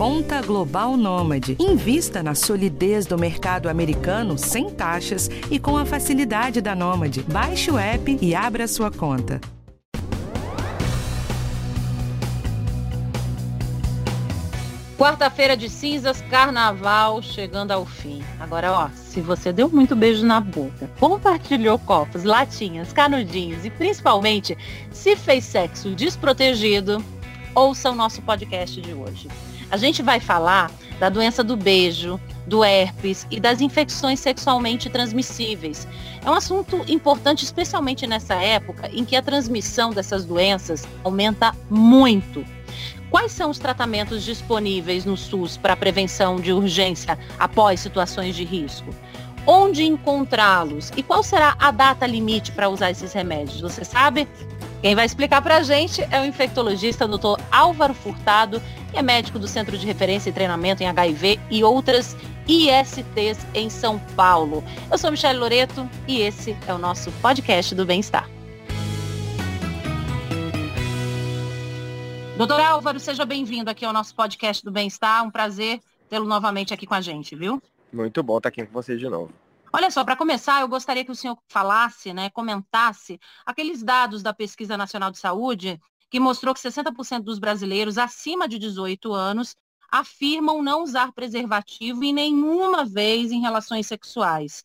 Conta Global Nômade. Invista na solidez do mercado americano sem taxas e com a facilidade da Nômade. Baixe o app e abra sua conta. Quarta-feira de cinzas, carnaval chegando ao fim. Agora, ó, se você deu muito beijo na boca, compartilhou copos, latinhas, canudinhos e principalmente se fez sexo desprotegido, ouça o nosso podcast de hoje. A gente vai falar da doença do beijo, do herpes e das infecções sexualmente transmissíveis. É um assunto importante, especialmente nessa época em que a transmissão dessas doenças aumenta muito. Quais são os tratamentos disponíveis no SUS para prevenção de urgência após situações de risco? Onde encontrá-los? E qual será a data limite para usar esses remédios? Você sabe? Quem vai explicar para a gente é o infectologista Dr. Álvaro Furtado, que é médico do Centro de Referência e Treinamento em HIV e outras ISTs em São Paulo. Eu sou Michelle Loreto e esse é o nosso podcast do Bem-Estar. Doutor Álvaro, seja bem-vindo aqui ao nosso podcast do Bem-Estar. Um prazer tê-lo novamente aqui com a gente, viu? Muito bom estar aqui com vocês de novo. Olha só, para começar, eu gostaria que o senhor falasse, né, comentasse aqueles dados da Pesquisa Nacional de Saúde que mostrou que 60% dos brasileiros acima de 18 anos afirmam não usar preservativo em nenhuma vez em relações sexuais.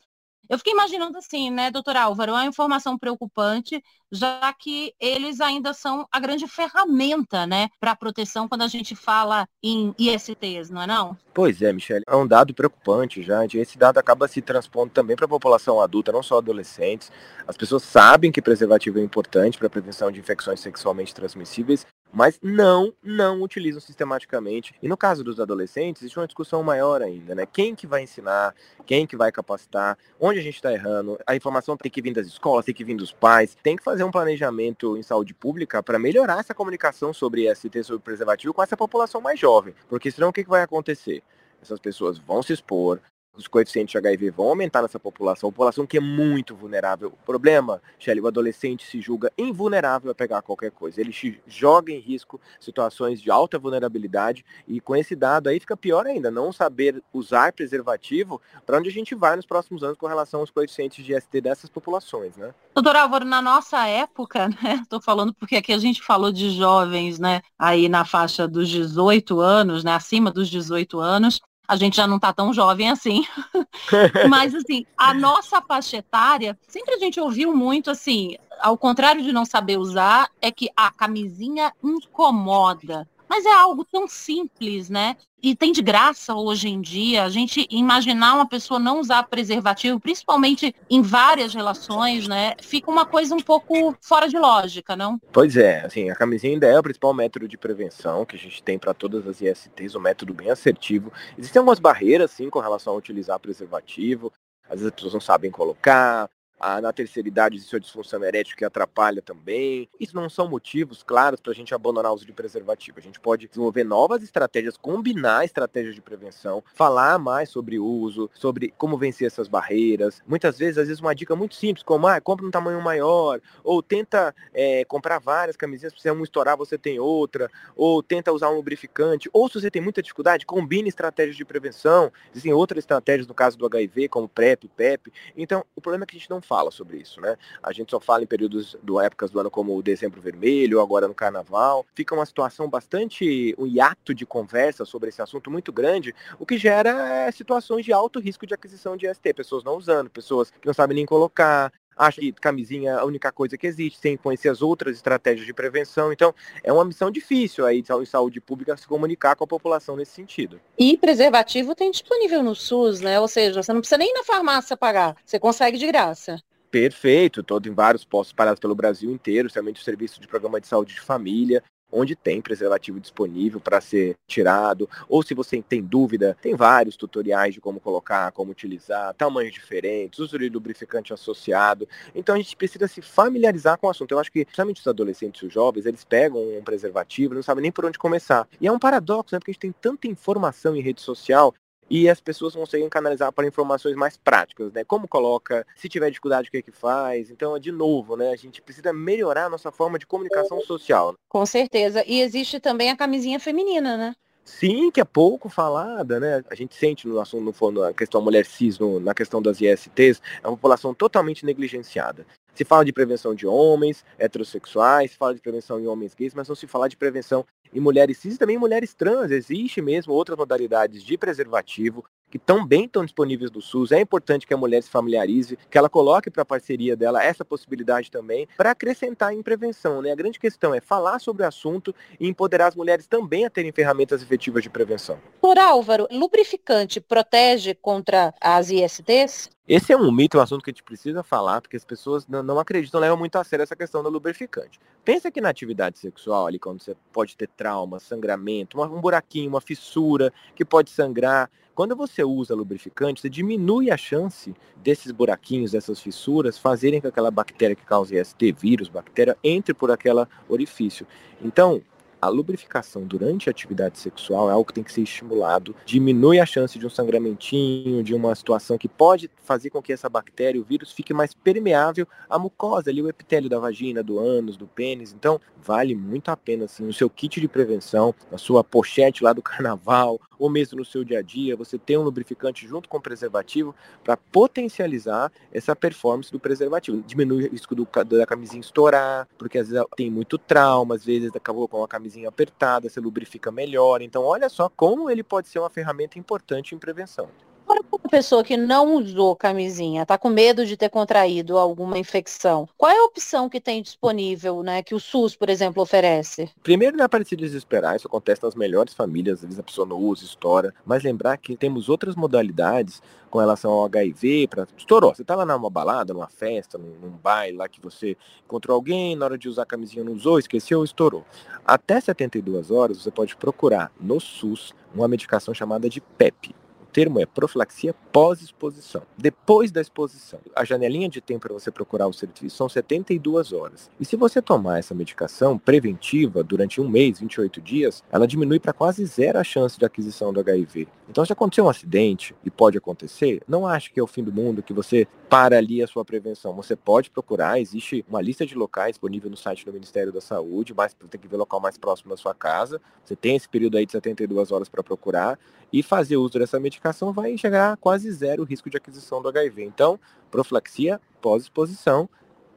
Eu fiquei imaginando assim, né, doutor Álvaro, é uma informação preocupante, já que eles ainda são a grande ferramenta, né, para proteção quando a gente fala em ISTs, não é não? Pois é, Michele, é um dado preocupante já. Esse dado acaba se transpondo também para a população adulta, não só adolescentes. As pessoas sabem que preservativo é importante para a prevenção de infecções sexualmente transmissíveis, mas não, não utilizam sistematicamente. E no caso dos adolescentes, existe uma discussão maior ainda, né? Quem que vai ensinar, quem que vai capacitar, onde a gente está errando, a informação tem que vir das escolas, tem que vir dos pais, tem que fazer um planejamento em saúde pública para melhorar essa comunicação sobre IST, sobre preservativo com essa população mais jovem, porque senão o que, que vai acontecer? Essas pessoas vão se expor, os coeficientes de HIV vão aumentar nessa população, população que é muito vulnerável. O problema, Shelly, o adolescente se julga invulnerável a pegar qualquer coisa. Ele joga em risco situações de alta vulnerabilidade e com esse dado aí fica pior ainda, não saber usar preservativo para onde a gente vai nos próximos anos com relação aos coeficientes de ST dessas populações, né? Doutor Álvaro, na nossa época, né, estou falando porque aqui a gente falou de jovens, né, aí na faixa dos 18 anos, né, acima dos 18 anos, a gente já não está tão jovem assim. Mas, assim, a nossa faixa etária, sempre a gente ouviu muito assim, ao contrário de não saber usar, é que a camisinha incomoda. Mas é algo tão simples, né? E tem de graça hoje em dia a gente imaginar uma pessoa não usar preservativo, principalmente em várias relações, né? Fica uma coisa um pouco fora de lógica, não? Pois é, assim, a camisinha ainda é o principal método de prevenção que a gente tem para todas as ISTs, um método bem assertivo. Existem algumas barreiras, sim, com relação a utilizar preservativo. Às vezes as pessoas não sabem colocar, ah, na terceira idade existe a disfunção erétil que atrapalha também. Isso não são motivos claros para a gente abandonar o uso de preservativo. A gente pode desenvolver novas estratégias, combinar estratégias de prevenção, falar mais sobre o uso, sobre como vencer essas barreiras. Muitas vezes, às vezes, uma dica muito simples, como ah, compra um tamanho maior, ou tenta é, comprar várias camisinhas, se uma estourar, você tem outra, ou tenta usar um lubrificante, ou se você tem muita dificuldade, combine estratégias de prevenção. Existem outras estratégias no caso do HIV, como PrEP, PEP. Então, o problema é que a gente não fala sobre isso, né? A gente só fala em períodos do épocas do ano como o dezembro vermelho, agora no carnaval. Fica uma situação bastante um hiato de conversa sobre esse assunto muito grande, o que gera é, situações de alto risco de aquisição de ST, pessoas não usando, pessoas que não sabem nem colocar, acha que camisinha é a única coisa que existe, sem conhecer as outras estratégias de prevenção. Então, é uma missão difícil aí em saúde pública se comunicar com a população nesse sentido. E preservativo tem disponível no SUS, né? Ou seja, você não precisa nem ir na farmácia pagar, você consegue de graça. Perfeito, todo em vários postos parados pelo Brasil inteiro, também o serviço de programa de saúde de família onde tem preservativo disponível para ser tirado, ou se você tem dúvida, tem vários tutoriais de como colocar, como utilizar, tamanhos diferentes, uso de lubrificante associado. Então a gente precisa se familiarizar com o assunto. Eu acho que, principalmente os adolescentes e os jovens, eles pegam um preservativo não sabem nem por onde começar. E é um paradoxo, né? Porque a gente tem tanta informação em rede social e as pessoas conseguem canalizar para informações mais práticas, né? Como coloca, se tiver dificuldade, o que é que faz. Então, de novo, né? A gente precisa melhorar a nossa forma de comunicação social. Com certeza. E existe também a camisinha feminina, né? Sim, que é pouco falada, né? A gente sente no assunto, no fundo, na questão mulher cis, no, na questão das ISTs, é uma população totalmente negligenciada. Se fala de prevenção de homens heterossexuais, se fala de prevenção em homens gays, mas não se fala de prevenção em mulheres cis e também mulheres trans. Existe mesmo outras modalidades de preservativo que também estão disponíveis do SUS. É importante que a mulher se familiarize, que ela coloque para a parceria dela essa possibilidade também, para acrescentar em prevenção. Né? A grande questão é falar sobre o assunto e empoderar as mulheres também a terem ferramentas efetivas de prevenção. Por Álvaro, lubrificante protege contra as ISTs? Esse é um mito, é um assunto que a gente precisa falar, porque as pessoas não, acreditam, levam muito a sério essa questão do lubrificante. Pensa que na atividade sexual, ali, quando você pode ter trauma, sangramento, um buraquinho, uma fissura que pode sangrar. Quando você usa lubrificante, você diminui a chance desses buraquinhos, dessas fissuras, fazerem com que aquela bactéria que causa IST, vírus, bactéria, entre por aquele orifício. Então, a lubrificação durante a atividade sexual é algo que tem que ser estimulado, diminui a chance de um sangramentinho, de uma situação que pode fazer com que essa bactéria, o vírus, fique mais permeável à mucosa, ali o epitélio da vagina, do ânus, do pênis. Então, vale muito a pena, assim, no seu kit de prevenção, na sua pochete lá do carnaval, ou mesmo no seu dia a dia, você ter um lubrificante junto com o preservativo para potencializar essa performance do preservativo. Diminui o risco do, da camisinha estourar, porque às vezes tem muito trauma, às vezes acabou com a camisinha apertada, você lubrifica melhor. Então, olha só como ele pode ser uma ferramenta importante em prevenção. Para uma pessoa que não usou camisinha, está com medo de ter contraído alguma infecção, qual é a opção que tem disponível, né, que o SUS, por exemplo, oferece? Primeiro, não é para se desesperar, isso acontece nas melhores famílias, às vezes a pessoa não usa, estoura, mas lembrar que temos outras modalidades com relação ao HIV, para estourou, você está lá numa balada, numa festa, num, num baile lá que você encontrou alguém, na hora de usar a camisinha não usou, esqueceu, estourou. Até 72 horas você pode procurar no SUS uma medicação chamada de PEP, termo é profilaxia pós-exposição. Depois da exposição, a janelinha de tempo para você procurar o serviço são 72 horas. E se você tomar essa medicação preventiva durante um mês, 28 dias, ela diminui para quase zero a chance de aquisição do HIV. Então, se acontecer um acidente, e pode acontecer, não ache que é o fim do mundo, que você para ali a sua prevenção. Você pode procurar, existe uma lista de locais disponível no site do Ministério da Saúde, mas tem que ver o local mais próximo da sua casa. Você tem esse período aí de 72 horas para procurar e fazer uso dessa medicação vai a quase zero risco de aquisição do HIV. Então, profilaxia pós-exposição,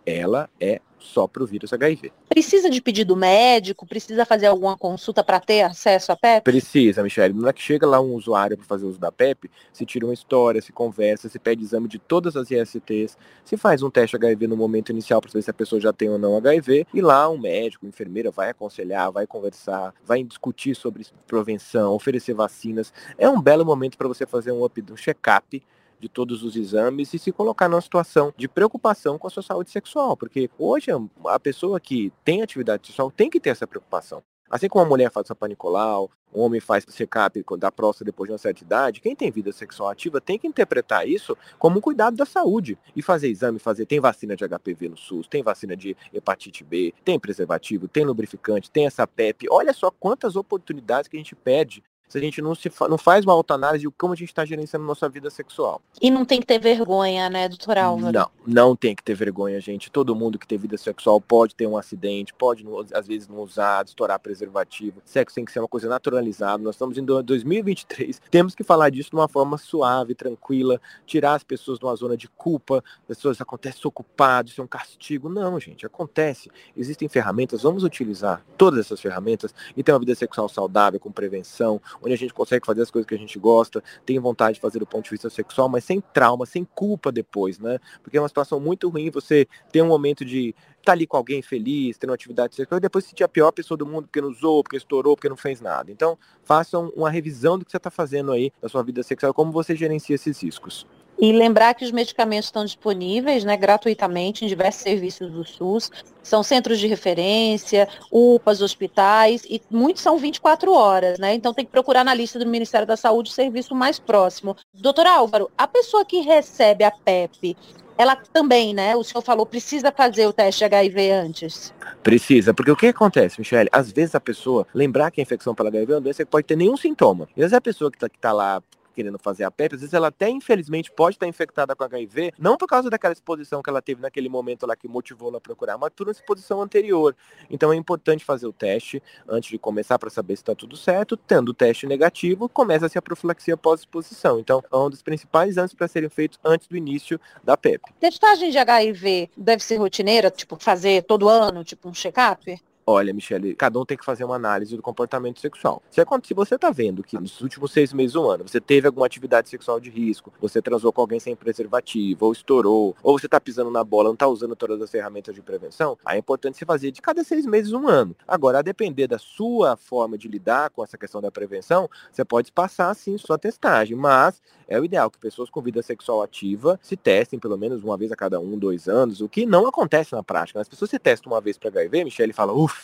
ela é só para o vírus HIV. Precisa de pedido médico? Precisa fazer alguma consulta para ter acesso à PEP? Precisa, Michelle. Não é que chega lá um usuário para fazer uso da PEP, se tira uma história, se conversa, se pede exame de todas as ISTs, se faz um teste HIV no momento inicial para saber se a pessoa já tem ou não HIV, e lá um médico, uma enfermeira vai aconselhar, vai conversar, vai discutir sobre prevenção, oferecer vacinas. É um belo momento para você fazer um, um check-up de todos os exames e se colocar numa situação de preocupação com a sua saúde sexual, porque hoje a pessoa que tem atividade sexual tem que ter essa preocupação. Assim como a mulher faz a panicolau, o homem faz check-up da próstata depois de uma certa idade, quem tem vida sexual ativa tem que interpretar isso como um cuidado da saúde e fazer exame, fazer tem vacina de HPV no SUS, tem vacina de hepatite B, tem preservativo, tem lubrificante, tem essa PEP. Olha só quantas oportunidades que a gente perde se a gente não, se fa não faz uma autoanálise de como a gente está gerenciando nossa vida sexual. E não tem que ter vergonha, né, doutor Álvaro? Não, não tem que ter vergonha, gente. Todo mundo que tem vida sexual pode ter um acidente, pode, às vezes, não usar, estourar preservativo. Sexo tem que ser uma coisa naturalizada. Nós estamos em 2023. Temos que falar disso de uma forma suave, tranquila, tirar as pessoas de uma zona de culpa. As pessoas acontecem ocupadas, isso é um castigo. Não, gente, acontece. Existem ferramentas, vamos utilizar todas essas ferramentas e ter uma vida sexual saudável, com prevenção, onde a gente consegue fazer as coisas que a gente gosta, tem vontade de fazer do ponto de vista sexual, mas sem trauma, sem culpa depois, né? Porque é uma situação muito ruim você ter um momento de estar tá ali com alguém feliz, ter uma atividade sexual, e depois sentir a pior pessoa do mundo porque não usou, porque estourou, porque não fez nada. Então, façam uma revisão do que você está fazendo aí da sua vida sexual, como você gerencia esses riscos. E lembrar que os medicamentos estão disponíveis né, gratuitamente em diversos serviços do SUS. São centros de referência, UPAs, hospitais, e muitos são 24 horas, né? Então tem que procurar na lista do Ministério da Saúde o serviço mais próximo. Doutor Álvaro, a pessoa que recebe a PEP, ela também, né? O senhor falou, precisa fazer o teste HIV antes. Precisa, porque o que acontece, Michele? Às vezes a pessoa lembrar que a infecção pela HIV é uma doença que pode ter nenhum sintoma. E às vezes a pessoa que está tá lá querendo fazer a PEP, às vezes ela até infelizmente pode estar infectada com HIV, não por causa daquela exposição que ela teve naquele momento lá que motivou ela a procurar, mas por uma exposição anterior. Então é importante fazer o teste antes de começar para saber se está tudo certo. Tendo o teste negativo, começa-se a profilaxia pós-exposição. Então é um dos principais exames para serem feitos antes do início da PEP. Testagem de HIV deve ser rotineira, tipo fazer todo ano, tipo um check-up? Olha, Michele, cada um tem que fazer uma análise do comportamento sexual. Se, se você está vendo que nos últimos seis meses, um ano, você teve alguma atividade sexual de risco, você transou com alguém sem preservativo, ou estourou, ou você está pisando na bola, não está usando todas as ferramentas de prevenção, aí é importante você fazer de cada seis meses, um ano. Agora, a depender da sua forma de lidar com essa questão da prevenção, você pode passar, sim, sua testagem, mas é o ideal que pessoas com vida sexual ativa se testem pelo menos uma vez a cada um, dois anos, o que não acontece na prática. As pessoas se testam uma vez para HIV, Michelle fala, ufa,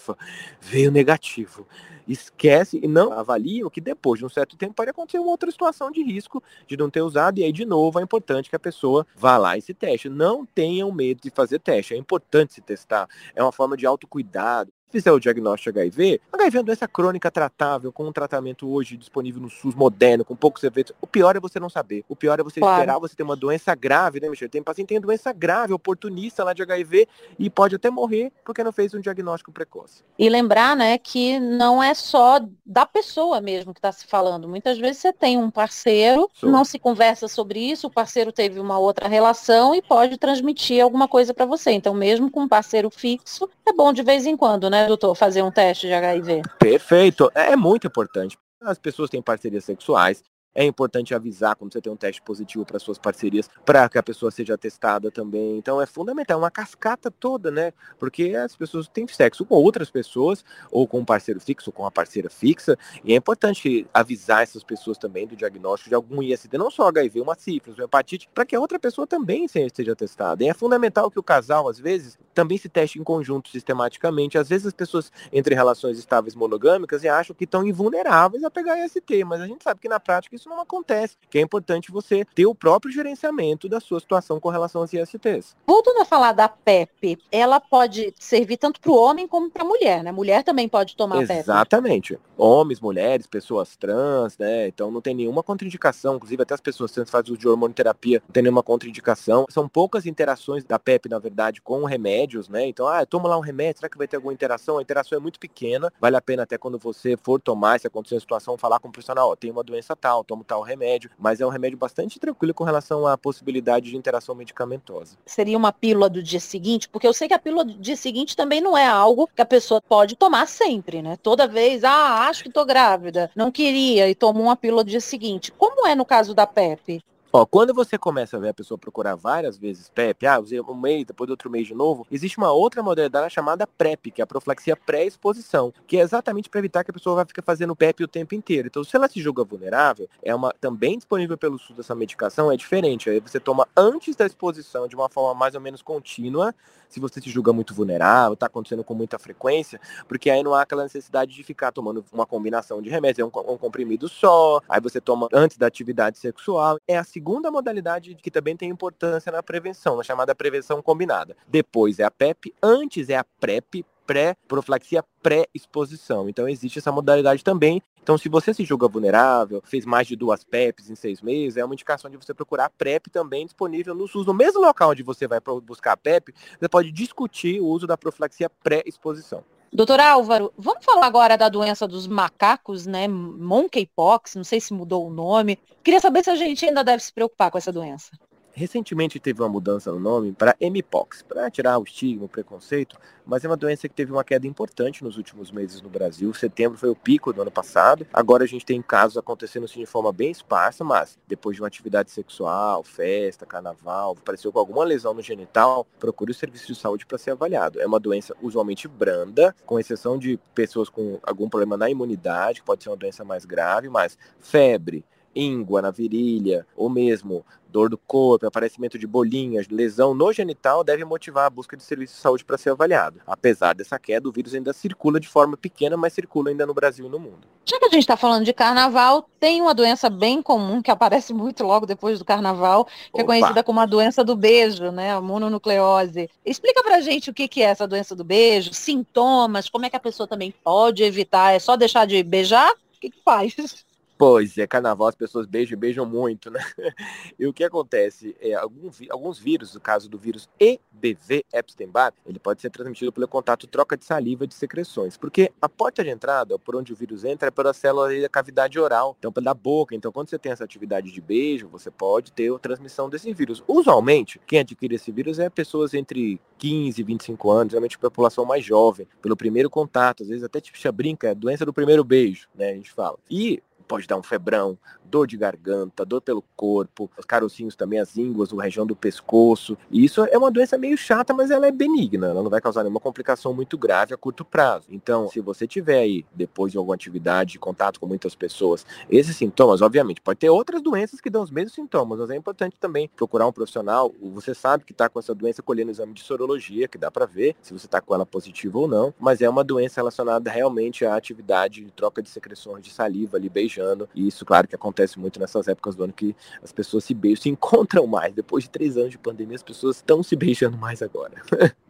veio negativo. Esquece e não avaliam que depois de um certo tempo pode acontecer uma outra situação de risco de não ter usado, e aí de novo é importante que a pessoa vá lá e se teste. Não tenham medo de fazer teste, é importante se testar, é uma forma de autocuidado fizer o diagnóstico de HIV, HIV é uma doença crônica tratável, com um tratamento hoje disponível no SUS moderno, com poucos efeitos. O pior é você não saber. O pior é você claro. esperar você ter uma doença grave, né, Michel? Tem paciente que tem doença grave, oportunista lá de HIV, e pode até morrer porque não fez um diagnóstico precoce. E lembrar, né, que não é só da pessoa mesmo que está se falando. Muitas vezes você tem um parceiro, Sou. não se conversa sobre isso, o parceiro teve uma outra relação e pode transmitir alguma coisa para você. Então, mesmo com um parceiro fixo, é bom de vez em quando, doutor, fazer um teste de HIV? Perfeito. É muito importante. As pessoas têm parcerias sexuais, é importante avisar quando você tem um teste positivo para suas parcerias, para que a pessoa seja testada também. Então é fundamental, é uma cascata toda, né? Porque as pessoas têm sexo com outras pessoas, ou com um parceiro fixo, ou com uma parceira fixa, e é importante avisar essas pessoas também do diagnóstico de algum IST, não só HIV, uma sífilis, uma hepatite, para que a outra pessoa também seja testada. E é fundamental que o casal, às vezes, também se teste em conjunto sistematicamente. Às vezes as pessoas entre relações estáveis monogâmicas e acham que estão invulneráveis a pegar IST, mas a gente sabe que na prática isso isso não acontece. Que é importante você ter o próprio gerenciamento da sua situação com relação às ISTs. Voltando a falar da PEP, ela pode servir tanto para o homem como para a mulher, né? Mulher também pode tomar Exatamente. PEP. Exatamente. Homens, mulheres, pessoas trans, né? Então não tem nenhuma contraindicação. Inclusive até as pessoas trans fazem uso de hormonoterapia, não tem nenhuma contraindicação. São poucas interações da PEP, na verdade, com remédios, né? Então, ah, toma lá um remédio, será que vai ter alguma interação? A interação é muito pequena. Vale a pena até quando você for tomar, se acontecer a situação, falar com o profissional, ó, tem uma doença tal, tomo tal remédio, mas é um remédio bastante tranquilo com relação à possibilidade de interação medicamentosa. Seria uma pílula do dia seguinte, porque eu sei que a pílula do dia seguinte também não é algo que a pessoa pode tomar sempre, né? Toda vez, ah, acho que tô grávida, não queria e tomou uma pílula do dia seguinte. Como é no caso da PEP? Ó, quando você começa a ver a pessoa procurar várias vezes PEP, ah, usei um mês, depois outro mês de novo, existe uma outra modalidade chamada PrEP, que é a profilaxia pré-exposição, que é exatamente para evitar que a pessoa vai ficar fazendo PEP o tempo inteiro. Então, se ela se julga vulnerável, é uma também disponível pelo SUS essa medicação, é diferente. Aí você toma antes da exposição, de uma forma mais ou menos contínua, se você se julga muito vulnerável, está acontecendo com muita frequência, porque aí não há aquela necessidade de ficar tomando uma combinação de remédios, é um, um comprimido só, aí você toma antes da atividade sexual. É a segunda modalidade que também tem importância na prevenção, na chamada prevenção combinada. Depois é a PEP, antes é a PrEP, pré-profilaxia pré-exposição. Então existe essa modalidade também. Então, se você se julga vulnerável, fez mais de duas PEPs em seis meses, é uma indicação de você procurar PrEP também disponível no SUS. No mesmo local onde você vai buscar a PEP, você pode discutir o uso da profilaxia pré-exposição. Doutor Álvaro, vamos falar agora da doença dos macacos, né? Monkeypox, não sei se mudou o nome. Queria saber se a gente ainda deve se preocupar com essa doença. Recentemente teve uma mudança no nome para Mpox, para tirar o estigma, o preconceito, mas é uma doença que teve uma queda importante nos últimos meses no Brasil. Setembro foi o pico do ano passado. Agora a gente tem casos acontecendo assim de forma bem esparsa, mas depois de uma atividade sexual, festa, carnaval, apareceu com alguma lesão no genital, procure o serviço de saúde para ser avaliado. É uma doença usualmente branda, com exceção de pessoas com algum problema na imunidade, que pode ser uma doença mais grave, mas febre, íngua na virilha, ou mesmo dor do corpo, aparecimento de bolinhas, lesão no genital, deve motivar a busca de serviço de saúde para ser avaliado. Apesar dessa queda, o vírus ainda circula de forma pequena, mas circula ainda no Brasil e no mundo. Já que a gente está falando de carnaval, tem uma doença bem comum que aparece muito logo depois do carnaval, que é Opa. é conhecida como a doença do beijo, né? A mononucleose. Explica pra gente o que, que é essa doença do beijo, sintomas, como é que a pessoa também pode evitar? É só deixar de beijar? O que, que faz? Pois é, carnaval as pessoas beijam beijam muito, né? E o que acontece é alguns, alguns vírus, no caso do vírus EBV Epstein-Barr, ele pode ser transmitido pelo contato troca de saliva de secreções, porque a porta de entrada, por onde o vírus entra, é pela célula da cavidade oral, então pela boca. Então, quando você tem essa atividade de beijo, você pode ter a transmissão desse vírus. Usualmente, quem adquire esse vírus é pessoas entre 15 e 25 anos, realmente população mais jovem, pelo primeiro contato, às vezes até tipo brinca, é doença do primeiro beijo, né? A gente fala. E pode dar um febrão, dor de garganta, dor pelo corpo, os carocinhos também, as ínguas, a região do pescoço. E isso é uma doença meio chata, mas ela é benigna, ela não vai causar nenhuma complicação muito grave a curto prazo. Então, se você tiver aí, depois de alguma atividade, contato com muitas pessoas, esses sintomas, obviamente, pode ter outras doenças que dão os mesmos sintomas, mas é importante também procurar um profissional. Você sabe que está com essa doença colhendo exame de sorologia, que dá para ver se você está com ela positiva ou não, mas é uma doença relacionada realmente à atividade de troca de secreções de saliva ali beijando. E isso, claro, que acontece muito nessas épocas do ano que as pessoas se beijam, se encontram mais. Depois de três anos de pandemia, as pessoas estão se beijando mais agora.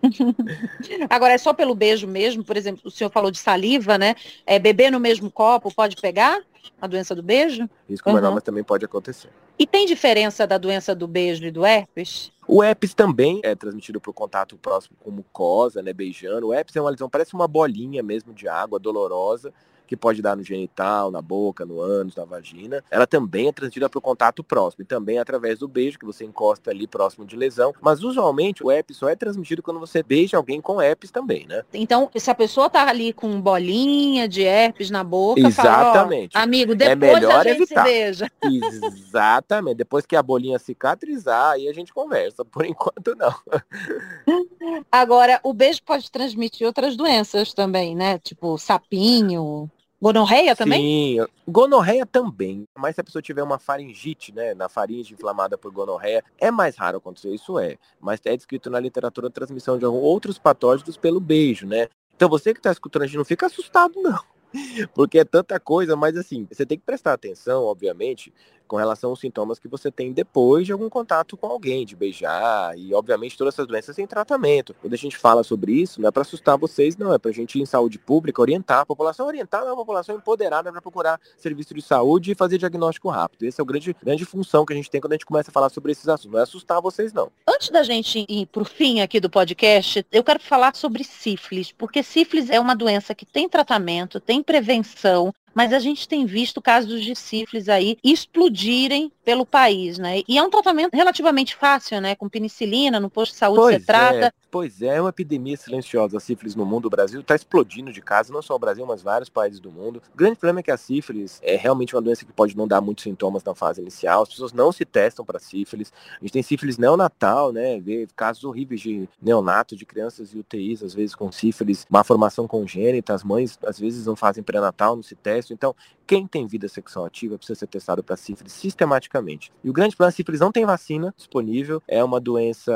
agora, é só pelo beijo mesmo? Por exemplo, o senhor falou de saliva, né? É, beber no mesmo copo pode pegar a doença do beijo? Isso com uhum. mas também pode acontecer. E tem diferença da doença do beijo e do herpes? O herpes também é transmitido por contato próximo com mucosa, né, beijando. O herpes é uma lesão, parece uma bolinha mesmo de água, dolorosa, que pode dar no genital, na boca, no ânus, na vagina, ela também é transmitida por contato próximo e também através do beijo que você encosta ali próximo de lesão. Mas usualmente o herpes só é transmitido quando você beija alguém com herpes também, né? Então, se a pessoa tá ali com bolinha de herpes na boca, Exatamente. Fala, amigo, é depois é melhor a gente evitar. se beija. Exatamente. Depois que a bolinha cicatrizar, aí a gente conversa. Por enquanto, não. Agora, o beijo pode transmitir outras doenças também, né? Tipo sapinho. Gonorreia também? Sim, gonorreia também. Mas se a pessoa tiver uma faringite, né, na faringe inflamada por gonorreia, é mais raro acontecer, isso é. Mas é descrito na literatura a transmissão de outros patógenos pelo beijo, né? Então você que está escutando, a gente não fica assustado, não. Porque é tanta coisa, mas assim, você tem que prestar atenção, obviamente, com relação aos sintomas que você tem depois de algum contato com alguém, de beijar, e obviamente todas essas doenças têm tratamento. Quando a gente fala sobre isso, não é para assustar vocês, não, é para a gente em saúde pública orientar a população, orientar a população empoderada para procurar serviço de saúde e fazer diagnóstico rápido. Essa é a grande, grande função que a gente tem quando a gente começa a falar sobre esses assuntos, não é assustar vocês, não. Antes da gente ir para o fim aqui do podcast, eu quero falar sobre sífilis, porque sífilis é uma doença que tem tratamento, tem prevenção, mas a gente tem visto casos de sífilis aí explodirem pelo país, né? E é um tratamento relativamente fácil, né? Com penicilina, no posto de saúde pois você trata. É, pois é, é uma epidemia silenciosa. A sífilis no mundo, o Brasil está explodindo de casos, não só o Brasil, mas vários países do mundo. O grande problema é que a sífilis é realmente uma doença que pode não dar muitos sintomas na fase inicial. As pessoas não se testam para sífilis. A gente tem sífilis neonatal, né? Vê casos horríveis de neonato, de crianças e UTIs, às vezes com sífilis, má formação congênita. As mães, às vezes, não fazem pré-natal, não se testam. Então, quem tem vida sexual ativa precisa ser testado para sífilis sistematicamente. E o grande problema é a sífilis não tem vacina disponível, é uma doença,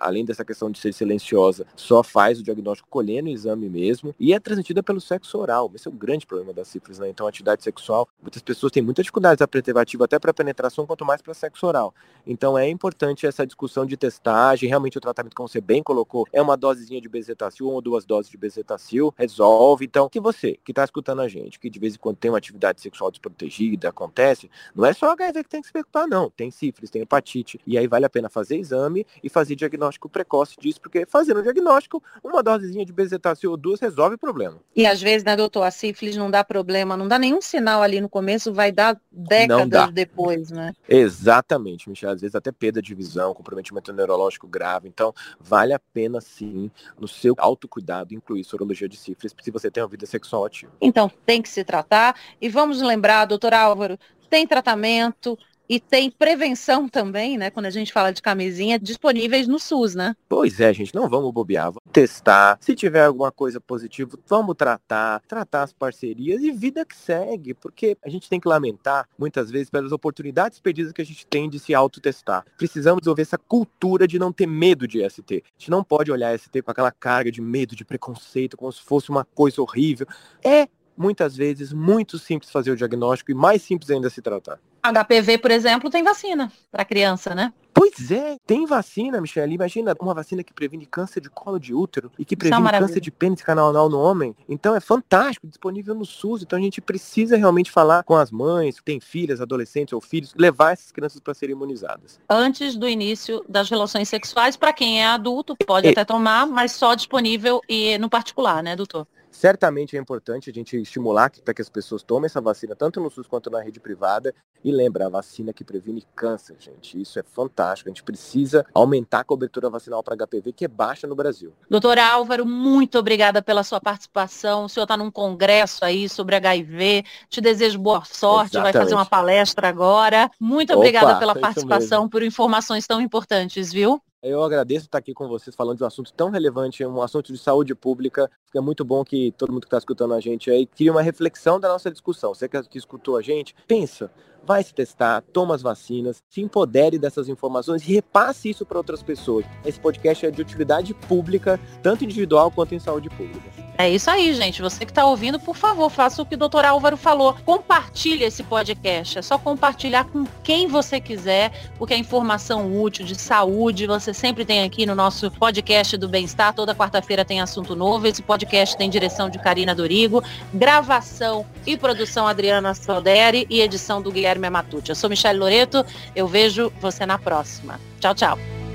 além dessa questão de ser silenciosa, só faz o diagnóstico colhendo o exame mesmo, e é transmitida pelo sexo oral. Esse é o grande problema da sífilis, né? Então, atividade sexual, muitas pessoas têm muita dificuldade a preservativo até para penetração, quanto mais para sexo oral. Então, é importante essa discussão de testagem, realmente o tratamento, como você bem colocou, é uma dosezinha de bezetacil, uma ou duas doses de bezetacil, resolve. Então, que você, que está escutando a gente, que de vez em quando tem uma atividade atividade sexual desprotegida acontece, não é só HIV que tem que se preocupar, não. Tem sífilis, tem hepatite. E aí vale a pena fazer exame e fazer diagnóstico precoce disso, porque fazendo o diagnóstico, uma dosezinha de bezetacil ou duas resolve o problema. E às vezes, né, doutor, a sífilis não dá problema, não dá nenhum sinal ali no começo, vai dar décadas depois, né? Exatamente, Michel. Às vezes até perda de visão, comprometimento neurológico grave. Então, vale a pena sim, no seu autocuidado, incluir sorologia de sífilis, se você tem uma vida sexual ativa. Então, tem que se tratar. E vamos lembrar, doutor Álvaro, tem tratamento, e tem prevenção também, né? Quando a gente fala de camisinha, disponíveis no SUS, né? Pois é, gente, não vamos bobear, vamos testar. Se tiver alguma coisa positiva, vamos tratar, tratar as parcerias e vida que segue, porque a gente tem que lamentar muitas vezes pelas oportunidades perdidas que a gente tem de se autotestar. Precisamos desenvolver essa cultura de não ter medo de ST. A gente não pode olhar ST com aquela carga de medo, de preconceito, como se fosse uma coisa horrível. É muitas vezes muito simples fazer o diagnóstico e mais simples ainda se tratar. HPV, por exemplo, tem vacina para criança, né? Pois é, tem vacina, Michelle. Imagina uma vacina que previne câncer de colo de útero e que é previne câncer de pênis canal anal no homem. Então é fantástico, disponível no SUS. Então a gente precisa realmente falar com as mães, que têm filhas, adolescentes ou filhos, levar essas crianças para serem imunizadas. Antes do início das relações sexuais, para quem é adulto, pode é. até tomar, mas só disponível e no particular, né, doutor? Certamente é importante a gente estimular para que as pessoas tomem essa vacina, tanto no SUS quanto na rede privada. E lembra, a vacina que previne câncer, gente. Isso é fantástico. A gente precisa aumentar a cobertura vacinal para HPV, que é baixa no Brasil. Doutor Álvaro, muito obrigada pela sua participação. O senhor está num congresso aí sobre HIV. Te desejo boa sorte. Exatamente. Vai fazer uma palestra agora. Muito obrigada Opa, pela participação, por informações tão importantes, viu? Eu agradeço estar aqui com vocês falando de um assunto tão relevante, um assunto de saúde pública. É muito bom que todo mundo que está escutando a gente aí crie uma reflexão da nossa discussão. Você que escutou a gente, pensa, vai se testar, toma as vacinas, se empodere dessas informações e repasse isso para outras pessoas. Esse podcast é de utilidade pública, tanto individual quanto em saúde pública. É isso aí, gente. Você que está ouvindo, por favor, faça o que o doutor Álvaro falou. Compartilhe esse podcast. É só compartilhar com quem você quiser, porque é informação útil de saúde você sempre tem aqui no nosso podcast do Bem-Estar. Toda quarta-feira tem assunto novo. Esse podcast tem direção de Karina Dorigo, gravação e produção Adriana Soderi e edição do Guilherme Matucci. Eu sou Michelle Loreto. Eu vejo você na próxima. Tchau, tchau.